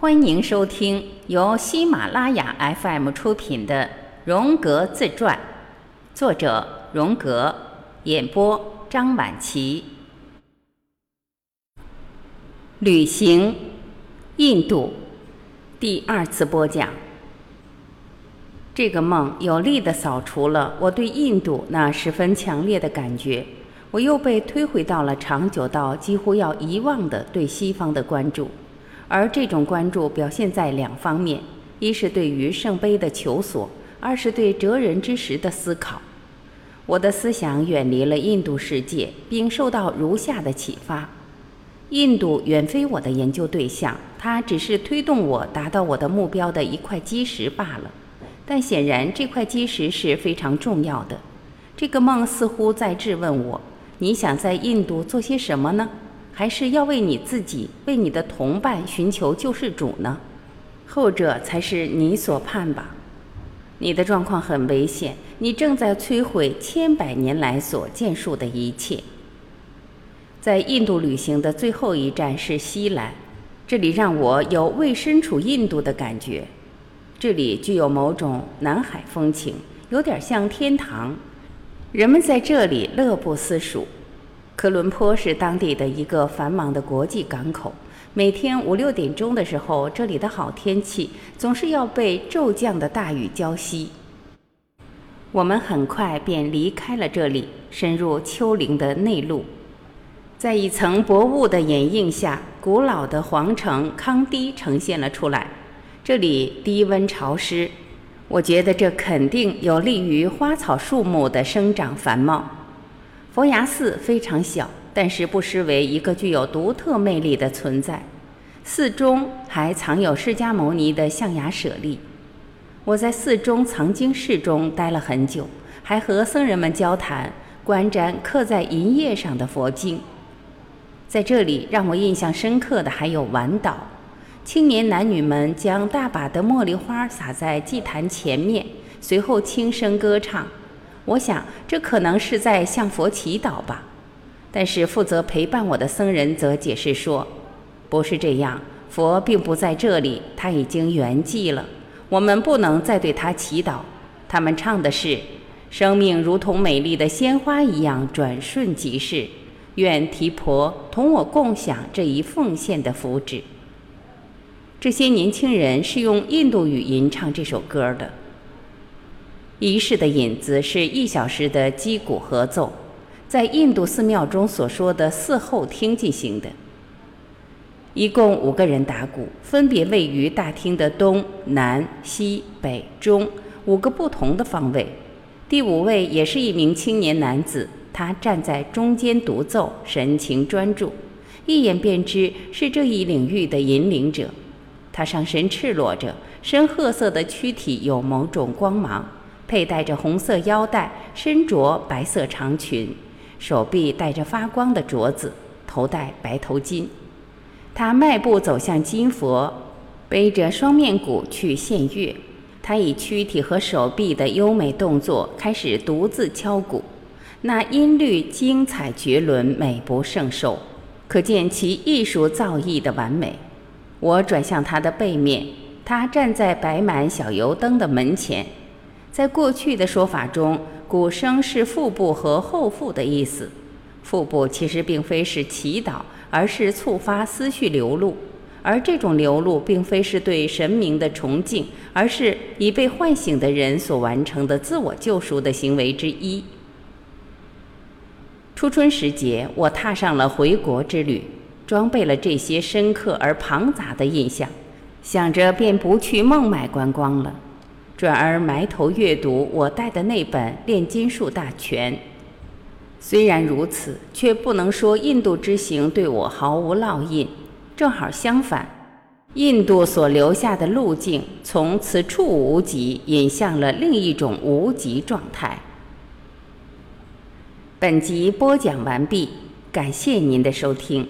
欢迎收听由喜马拉雅 FM 出品的《荣格自传》，作者荣格，演播张晚琪。旅行，印度，第二次播讲。这个梦有力地扫除了我对印度那十分强烈的感觉，我又被推回到了长久到几乎要遗忘的对西方的关注。而这种关注表现在两方面：一是对于圣杯的求索，二是对哲人之时的思考。我的思想远离了印度世界，并受到如下的启发：印度远非我的研究对象，它只是推动我达到我的目标的一块基石罢了。但显然，这块基石是非常重要的。这个梦似乎在质问我：你想在印度做些什么呢？还是要为你自己、为你的同伴寻求救世主呢？后者才是你所盼吧。你的状况很危险，你正在摧毁千百年来所建树的一切。在印度旅行的最后一站是西兰，这里让我有未身处印度的感觉。这里具有某种南海风情，有点像天堂，人们在这里乐不思蜀。科伦坡是当地的一个繁忙的国际港口。每天五六点钟的时候，这里的好天气总是要被骤降的大雨浇熄。我们很快便离开了这里，深入丘陵的内陆。在一层薄雾的掩映下，古老的皇城康堤呈现了出来。这里低温潮湿，我觉得这肯定有利于花草树木的生长繁茂。佛牙寺非常小，但是不失为一个具有独特魅力的存在。寺中还藏有释迦牟尼的象牙舍利。我在寺中藏经室中待了很久，还和僧人们交谈，观瞻刻在银叶上的佛经。在这里让我印象深刻的还有晚岛，青年男女们将大把的茉莉花撒在祭坛前面，随后轻声歌唱。我想，这可能是在向佛祈祷吧。但是负责陪伴我的僧人则解释说，不是这样，佛并不在这里，他已经圆寂了。我们不能再对他祈祷。他们唱的是：“生命如同美丽的鲜花一样转瞬即逝，愿提婆同我共享这一奉献的福祉。”这些年轻人是用印度语吟唱这首歌的。仪式的引子是一小时的击鼓合奏，在印度寺庙中所说的寺后厅进行的。一共五个人打鼓，分别位于大厅的东南西北中五个不同的方位。第五位也是一名青年男子，他站在中间独奏，神情专注，一眼便知是这一领域的引领者。他上身赤裸着，深褐色的躯体有某种光芒。佩戴着红色腰带，身着白色长裙，手臂戴着发光的镯子，头戴白头巾。他迈步走向金佛，背着双面鼓去献乐。他以躯体和手臂的优美动作开始独自敲鼓，那音律精彩绝伦，美不胜收，可见其艺术造诣的完美。我转向他的背面，他站在摆满小油灯的门前。在过去的说法中，鼓声是腹部和后腹的意思。腹部其实并非是祈祷，而是触发思绪流露，而这种流露并非是对神明的崇敬，而是已被唤醒的人所完成的自我救赎的行为之一。初春时节，我踏上了回国之旅，装备了这些深刻而庞杂的印象，想着便不去孟买观光了。转而埋头阅读我带的那本《炼金术大全》。虽然如此，却不能说印度之行对我毫无烙印。正好相反，印度所留下的路径，从此处无极引向了另一种无极状态。本集播讲完毕，感谢您的收听。